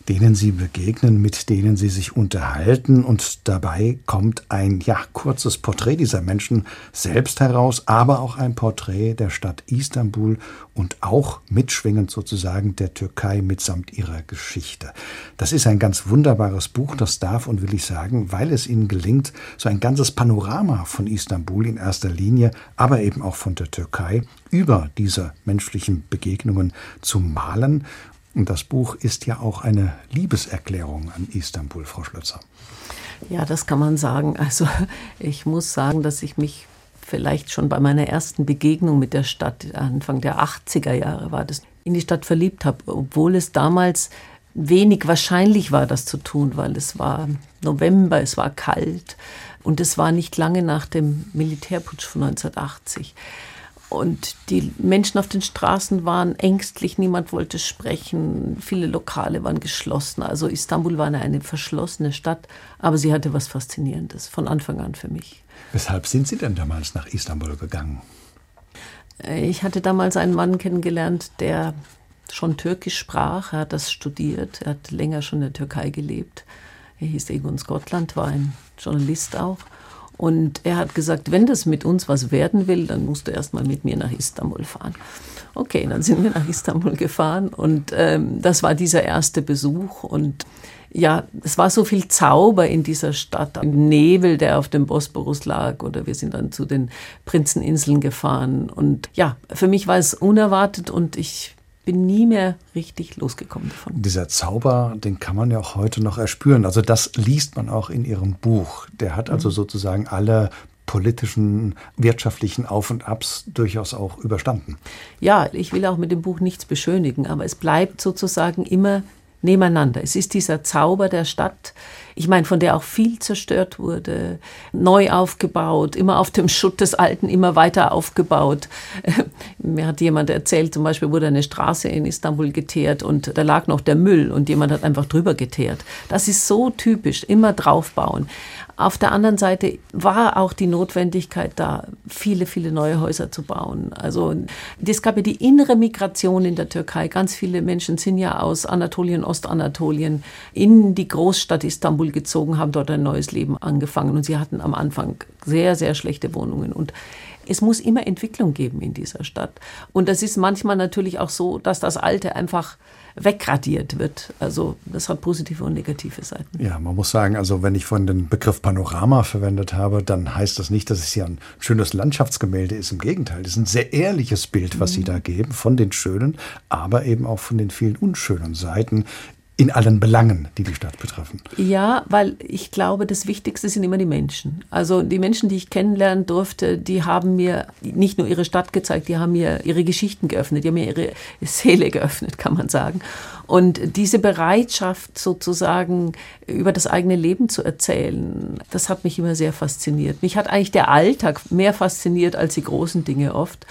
denen sie begegnen, mit denen sie sich unterhalten und dabei kommt ein ja kurzes Porträt dieser Menschen selbst heraus, aber auch ein Porträt der Stadt Istanbul und auch mitschwingend sozusagen der Türkei mitsamt ihrer Geschichte. Das ist ein ganz wunderbares Buch, das darf und will ich sagen, weil es ihnen gelingt, so ein ganzes Panorama von Istanbul in erster Linie, aber eben auch von der Türkei über diese menschlichen Begegnungen zu malen und das Buch ist ja auch eine Liebeserklärung an Istanbul, Frau Schlötzer. Ja, das kann man sagen. Also ich muss sagen, dass ich mich vielleicht schon bei meiner ersten Begegnung mit der Stadt, Anfang der 80er Jahre war das, in die Stadt verliebt habe, obwohl es damals wenig wahrscheinlich war, das zu tun, weil es war November, es war kalt und es war nicht lange nach dem Militärputsch von 1980. Und die Menschen auf den Straßen waren ängstlich, niemand wollte sprechen, viele Lokale waren geschlossen. Also Istanbul war eine, verschlossene Stadt, aber sie hatte was Faszinierendes von Anfang an für mich. Weshalb sind Sie denn damals nach Istanbul gegangen? Ich hatte damals einen Mann kennengelernt, der schon Türkisch sprach. Er hat das studiert. Er hat länger schon in der Türkei gelebt. Er hieß Egon Scotland, war ein Journalist auch. Und er hat gesagt, wenn das mit uns was werden will, dann musst du erst mal mit mir nach Istanbul fahren. Okay, dann sind wir nach Istanbul gefahren und ähm, das war dieser erste Besuch und ja, es war so viel Zauber in dieser Stadt, ein Nebel, der auf dem Bosporus lag, oder wir sind dann zu den Prinzeninseln gefahren. Und ja, für mich war es unerwartet und ich bin nie mehr richtig losgekommen davon. Dieser Zauber, den kann man ja auch heute noch erspüren. Also das liest man auch in Ihrem Buch. Der hat also mhm. sozusagen alle politischen, wirtschaftlichen Auf und Abs durchaus auch überstanden. Ja, ich will auch mit dem Buch nichts beschönigen, aber es bleibt sozusagen immer nebeneinander. Es ist dieser Zauber der Stadt, ich meine, von der auch viel zerstört wurde, neu aufgebaut, immer auf dem Schutt des Alten, immer weiter aufgebaut. Mir hat jemand erzählt, zum Beispiel wurde eine Straße in Istanbul geteert und da lag noch der Müll und jemand hat einfach drüber geteert. Das ist so typisch, immer draufbauen. Auf der anderen Seite war auch die Notwendigkeit da, viele, viele neue Häuser zu bauen. Also es gab ja die innere Migration in der Türkei. Ganz viele Menschen sind ja aus Anatolien, Ostanatolien in die Großstadt Istanbul gezogen, haben dort ein neues Leben angefangen. Und sie hatten am Anfang sehr, sehr schlechte Wohnungen. Und es muss immer Entwicklung geben in dieser Stadt. Und das ist manchmal natürlich auch so, dass das Alte einfach wegradiert wird. Also das hat positive und negative Seiten. Ja, man muss sagen, also wenn ich von den Begriff Panorama verwendet habe, dann heißt das nicht, dass es hier ein schönes Landschaftsgemälde ist. Im Gegenteil, es ist ein sehr ehrliches Bild, was mhm. Sie da geben, von den schönen, aber eben auch von den vielen unschönen Seiten in allen Belangen, die die Stadt betreffen. Ja, weil ich glaube, das Wichtigste sind immer die Menschen. Also die Menschen, die ich kennenlernen durfte, die haben mir nicht nur ihre Stadt gezeigt, die haben mir ihre Geschichten geöffnet, die haben mir ihre Seele geöffnet, kann man sagen. Und diese Bereitschaft sozusagen über das eigene Leben zu erzählen, das hat mich immer sehr fasziniert. Mich hat eigentlich der Alltag mehr fasziniert als die großen Dinge oft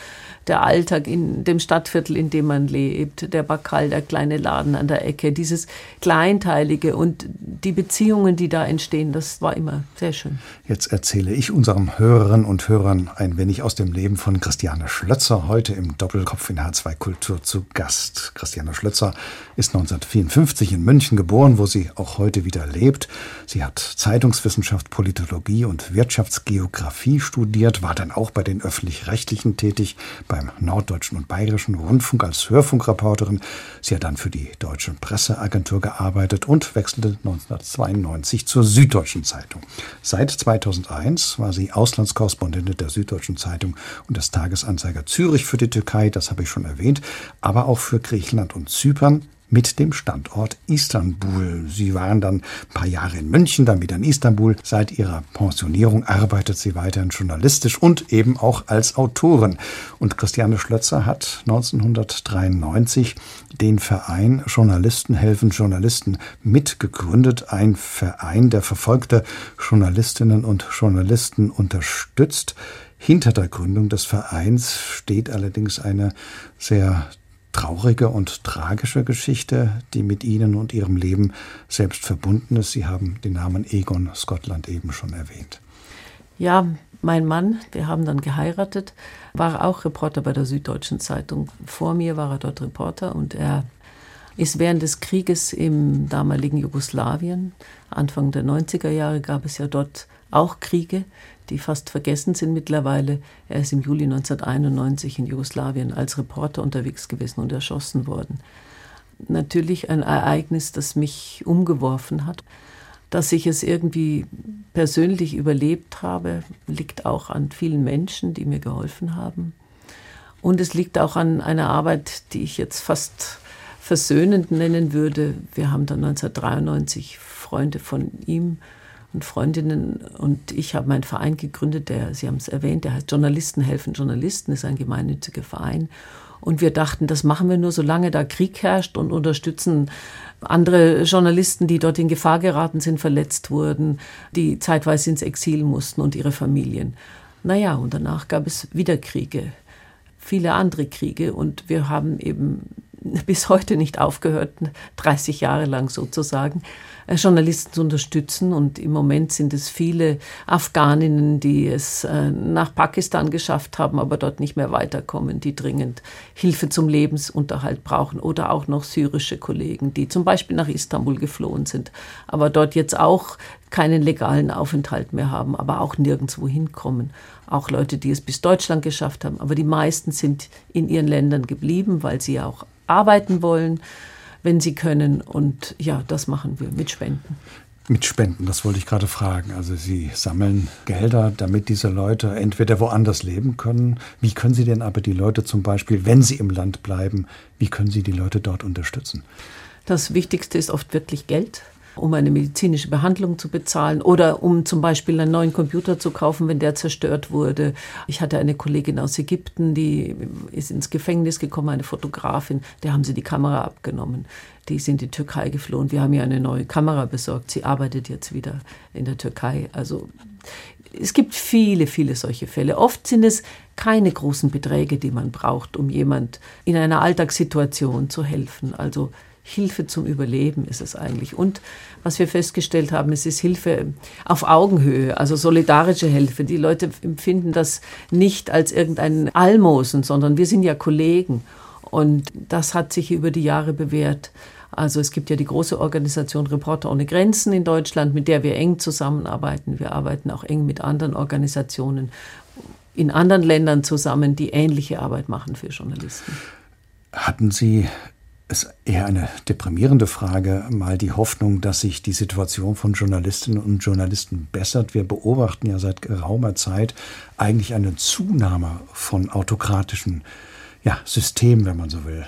der Alltag in dem Stadtviertel, in dem man lebt, der Bakal, der kleine Laden an der Ecke, dieses Kleinteilige und die Beziehungen, die da entstehen, das war immer sehr schön. Jetzt erzähle ich unseren Hörerinnen und Hörern ein wenig aus dem Leben von Christiane Schlötzer, heute im Doppelkopf in H2 Kultur zu Gast. Christiane Schlötzer ist 1954 in München geboren, wo sie auch heute wieder lebt. Sie hat Zeitungswissenschaft, Politologie und Wirtschaftsgeografie studiert, war dann auch bei den öffentlich-rechtlichen tätig, beim Norddeutschen und Bayerischen Rundfunk als Hörfunkreporterin. Sie hat dann für die Deutsche Presseagentur gearbeitet und wechselte 1992 zur Süddeutschen Zeitung. Seit 2001 war sie Auslandskorrespondentin der Süddeutschen Zeitung und des Tagesanzeiger Zürich für die Türkei, das habe ich schon erwähnt, aber auch für Griechenland und Zypern mit dem Standort Istanbul. Sie waren dann ein paar Jahre in München, dann wieder in Istanbul. Seit ihrer Pensionierung arbeitet sie weiterhin journalistisch und eben auch als Autorin. Und Christiane Schlötzer hat 1993 den Verein Journalisten helfen Journalisten mitgegründet. Ein Verein, der verfolgte Journalistinnen und Journalisten unterstützt. Hinter der Gründung des Vereins steht allerdings eine sehr traurige und tragische Geschichte, die mit Ihnen und Ihrem Leben selbst verbunden ist. Sie haben den Namen Egon Scotland eben schon erwähnt. Ja, mein Mann, wir haben dann geheiratet, war auch Reporter bei der Süddeutschen Zeitung. Vor mir war er dort Reporter und er ist während des Krieges im damaligen Jugoslawien, Anfang der 90er Jahre gab es ja dort auch Kriege, die fast vergessen sind mittlerweile. Er ist im Juli 1991 in Jugoslawien als Reporter unterwegs gewesen und erschossen worden. Natürlich ein Ereignis, das mich umgeworfen hat. Dass ich es irgendwie persönlich überlebt habe, liegt auch an vielen Menschen, die mir geholfen haben. Und es liegt auch an einer Arbeit, die ich jetzt fast versöhnend nennen würde. Wir haben dann 1993 Freunde von ihm und Freundinnen und ich haben einen Verein gegründet, der, Sie haben es erwähnt, der heißt Journalisten helfen Journalisten, ist ein gemeinnütziger Verein. Und wir dachten, das machen wir nur, solange da Krieg herrscht und unterstützen andere Journalisten, die dort in Gefahr geraten sind, verletzt wurden, die zeitweise ins Exil mussten und ihre Familien. Naja, und danach gab es wieder Kriege, viele andere Kriege und wir haben eben bis heute nicht aufgehört, 30 Jahre lang sozusagen, Journalisten zu unterstützen. Und im Moment sind es viele Afghaninnen, die es äh, nach Pakistan geschafft haben, aber dort nicht mehr weiterkommen, die dringend Hilfe zum Lebensunterhalt brauchen. Oder auch noch syrische Kollegen, die zum Beispiel nach Istanbul geflohen sind, aber dort jetzt auch keinen legalen Aufenthalt mehr haben, aber auch nirgendwo hinkommen. Auch Leute, die es bis Deutschland geschafft haben. Aber die meisten sind in ihren Ländern geblieben, weil sie auch arbeiten wollen, wenn sie können. Und ja, das machen wir mit Spenden. Mit Spenden, das wollte ich gerade fragen. Also Sie sammeln Gelder, damit diese Leute entweder woanders leben können. Wie können Sie denn aber die Leute zum Beispiel, wenn sie im Land bleiben, wie können Sie die Leute dort unterstützen? Das Wichtigste ist oft wirklich Geld um eine medizinische Behandlung zu bezahlen oder um zum Beispiel einen neuen Computer zu kaufen, wenn der zerstört wurde. Ich hatte eine Kollegin aus Ägypten, die ist ins Gefängnis gekommen, eine Fotografin, der haben sie die Kamera abgenommen. Die ist in die Türkei geflohen. Wir haben ihr eine neue Kamera besorgt. Sie arbeitet jetzt wieder in der Türkei. Also es gibt viele, viele solche Fälle. Oft sind es keine großen Beträge, die man braucht, um jemand in einer Alltagssituation zu helfen. Also Hilfe zum Überleben ist es eigentlich. Und was wir festgestellt haben, es ist Hilfe auf Augenhöhe, also solidarische Hilfe. Die Leute empfinden das nicht als irgendein Almosen, sondern wir sind ja Kollegen. Und das hat sich über die Jahre bewährt. Also es gibt ja die große Organisation Reporter ohne Grenzen in Deutschland, mit der wir eng zusammenarbeiten. Wir arbeiten auch eng mit anderen Organisationen in anderen Ländern zusammen, die ähnliche Arbeit machen für Journalisten. Hatten Sie ist eher eine deprimierende Frage, mal die Hoffnung, dass sich die Situation von Journalistinnen und Journalisten bessert. Wir beobachten ja seit geraumer Zeit eigentlich eine Zunahme von autokratischen ja, Systemen, wenn man so will.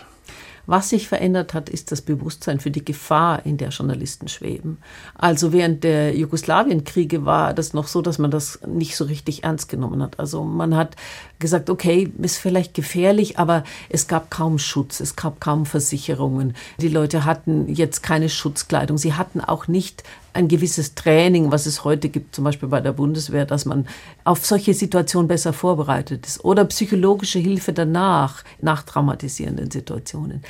Was sich verändert hat, ist das Bewusstsein für die Gefahr, in der Journalisten schweben. Also während der Jugoslawienkriege war das noch so, dass man das nicht so richtig ernst genommen hat. Also man hat gesagt, okay, ist vielleicht gefährlich, aber es gab kaum Schutz, es gab kaum Versicherungen. Die Leute hatten jetzt keine Schutzkleidung, sie hatten auch nicht ein gewisses Training, was es heute gibt, zum Beispiel bei der Bundeswehr, dass man auf solche Situationen besser vorbereitet ist. Oder psychologische Hilfe danach, nach traumatisierenden Situationen.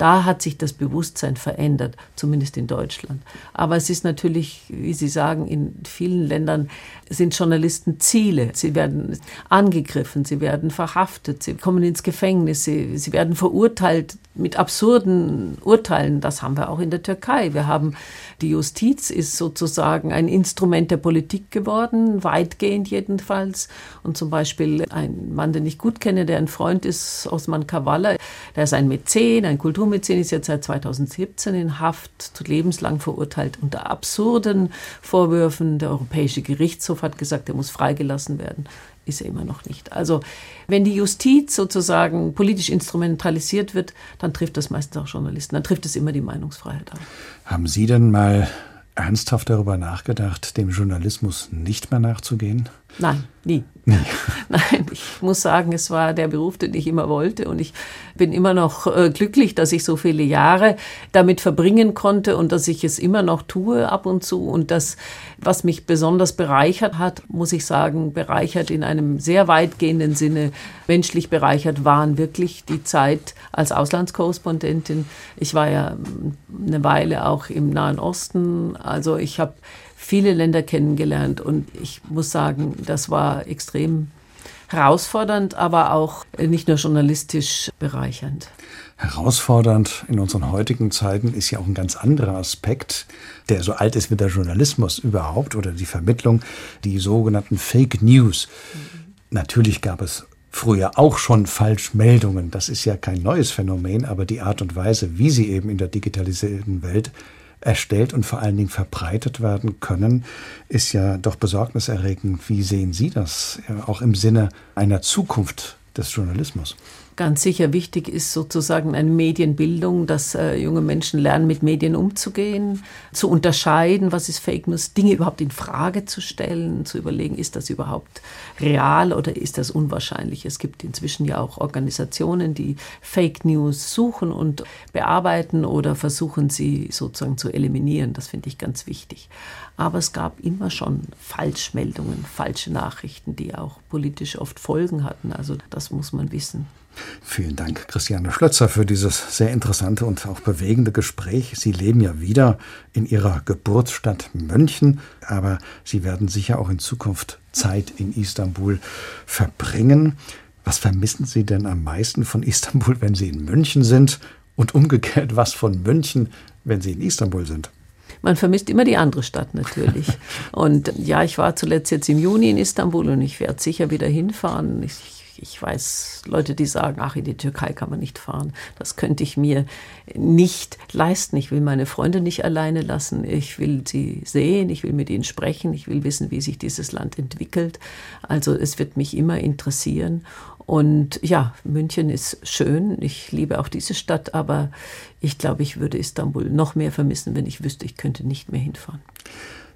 Da hat sich das Bewusstsein verändert, zumindest in Deutschland. Aber es ist natürlich, wie Sie sagen, in vielen Ländern sind Journalisten Ziele. Sie werden angegriffen, sie werden verhaftet, sie kommen ins Gefängnis, sie, sie werden verurteilt mit absurden Urteilen. Das haben wir auch in der Türkei. Wir haben die Justiz ist sozusagen ein Instrument der Politik geworden, weitgehend jedenfalls. Und zum Beispiel ein Mann, den ich gut kenne, der ein Freund ist, Osman Kavala, der ist ein Mäzen, ein Kulturmäzen, ist jetzt seit 2017 in Haft, lebenslang verurteilt unter absurden Vorwürfen. Der Europäische Gerichtshof hat gesagt, er muss freigelassen werden ist er immer noch nicht. Also wenn die Justiz sozusagen politisch instrumentalisiert wird, dann trifft das meistens auch Journalisten, dann trifft es immer die Meinungsfreiheit an. Haben Sie denn mal ernsthaft darüber nachgedacht, dem Journalismus nicht mehr nachzugehen? Nein, nie. Nein, ich muss sagen, es war der Beruf, den ich immer wollte und ich bin immer noch äh, glücklich, dass ich so viele Jahre damit verbringen konnte und dass ich es immer noch tue ab und zu und das, was mich besonders bereichert hat, muss ich sagen, bereichert in einem sehr weitgehenden Sinne, menschlich bereichert waren wirklich die Zeit als Auslandskorrespondentin. Ich war ja ähm, eine Weile auch im Nahen Osten, also ich habe viele Länder kennengelernt und ich muss sagen, das war extrem herausfordernd, aber auch nicht nur journalistisch bereichernd. Herausfordernd in unseren heutigen Zeiten ist ja auch ein ganz anderer Aspekt, der so alt ist wie der Journalismus überhaupt oder die Vermittlung, die sogenannten Fake News. Mhm. Natürlich gab es früher auch schon Falschmeldungen. Das ist ja kein neues Phänomen, aber die Art und Weise, wie sie eben in der digitalisierten Welt erstellt und vor allen Dingen verbreitet werden können, ist ja doch besorgniserregend. Wie sehen Sie das auch im Sinne einer Zukunft des Journalismus? Ganz sicher wichtig ist sozusagen eine Medienbildung, dass äh, junge Menschen lernen, mit Medien umzugehen, zu unterscheiden, was ist Fake News, Dinge überhaupt in Frage zu stellen, zu überlegen, ist das überhaupt real oder ist das unwahrscheinlich. Es gibt inzwischen ja auch Organisationen, die Fake News suchen und bearbeiten oder versuchen sie sozusagen zu eliminieren. Das finde ich ganz wichtig. Aber es gab immer schon Falschmeldungen, falsche Nachrichten, die auch politisch oft Folgen hatten. Also das muss man wissen. Vielen Dank, Christiane Schlötzer, für dieses sehr interessante und auch bewegende Gespräch. Sie leben ja wieder in Ihrer Geburtsstadt München, aber Sie werden sicher auch in Zukunft Zeit in Istanbul verbringen. Was vermissen Sie denn am meisten von Istanbul, wenn Sie in München sind? Und umgekehrt, was von München, wenn Sie in Istanbul sind? man vermisst immer die andere Stadt natürlich. Und ja, ich war zuletzt jetzt im Juni in Istanbul und ich werde sicher wieder hinfahren. Ich ich weiß Leute, die sagen, ach, in die Türkei kann man nicht fahren. Das könnte ich mir nicht leisten. Ich will meine Freunde nicht alleine lassen. Ich will sie sehen, ich will mit ihnen sprechen, ich will wissen, wie sich dieses Land entwickelt. Also es wird mich immer interessieren. Und ja, München ist schön. Ich liebe auch diese Stadt, aber ich glaube, ich würde Istanbul noch mehr vermissen, wenn ich wüsste, ich könnte nicht mehr hinfahren.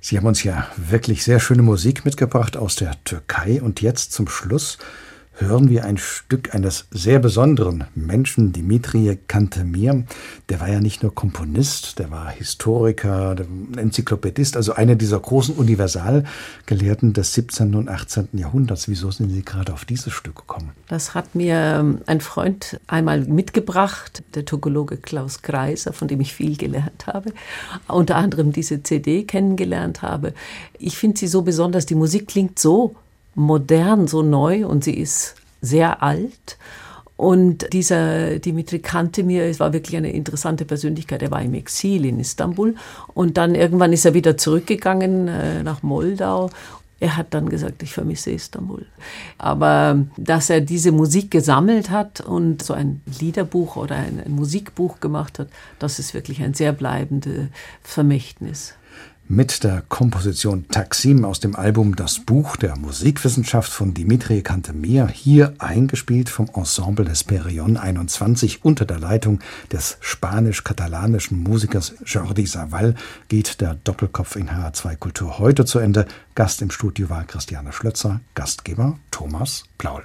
Sie haben uns ja wirklich sehr schöne Musik mitgebracht aus der Türkei. Und jetzt zum Schluss hören wir ein Stück eines sehr besonderen Menschen, Dimitri Kantemir. Der war ja nicht nur Komponist, der war Historiker, Enzyklopädist, also einer dieser großen Universalgelehrten des 17. und 18. Jahrhunderts. Wieso sind Sie gerade auf dieses Stück gekommen? Das hat mir ähm, ein Freund einmal mitgebracht, der Togologe Klaus Kreiser, von dem ich viel gelernt habe, unter anderem diese CD kennengelernt habe. Ich finde sie so besonders, die Musik klingt so modern, so neu und sie ist sehr alt. Und dieser Dimitri Kantemir, es war wirklich eine interessante Persönlichkeit. Er war im Exil in Istanbul und dann irgendwann ist er wieder zurückgegangen äh, nach Moldau. Er hat dann gesagt, ich vermisse Istanbul. Aber dass er diese Musik gesammelt hat und so ein Liederbuch oder ein, ein Musikbuch gemacht hat, das ist wirklich ein sehr bleibendes Vermächtnis mit der Komposition Taksim aus dem Album Das Buch der Musikwissenschaft von Dimitri Cantemir, hier eingespielt vom Ensemble des Perion 21 unter der Leitung des spanisch-katalanischen Musikers Jordi Savall, geht der Doppelkopf in HR2 Kultur heute zu Ende. Gast im Studio war Christiane Schlötzer, Gastgeber Thomas Plaul.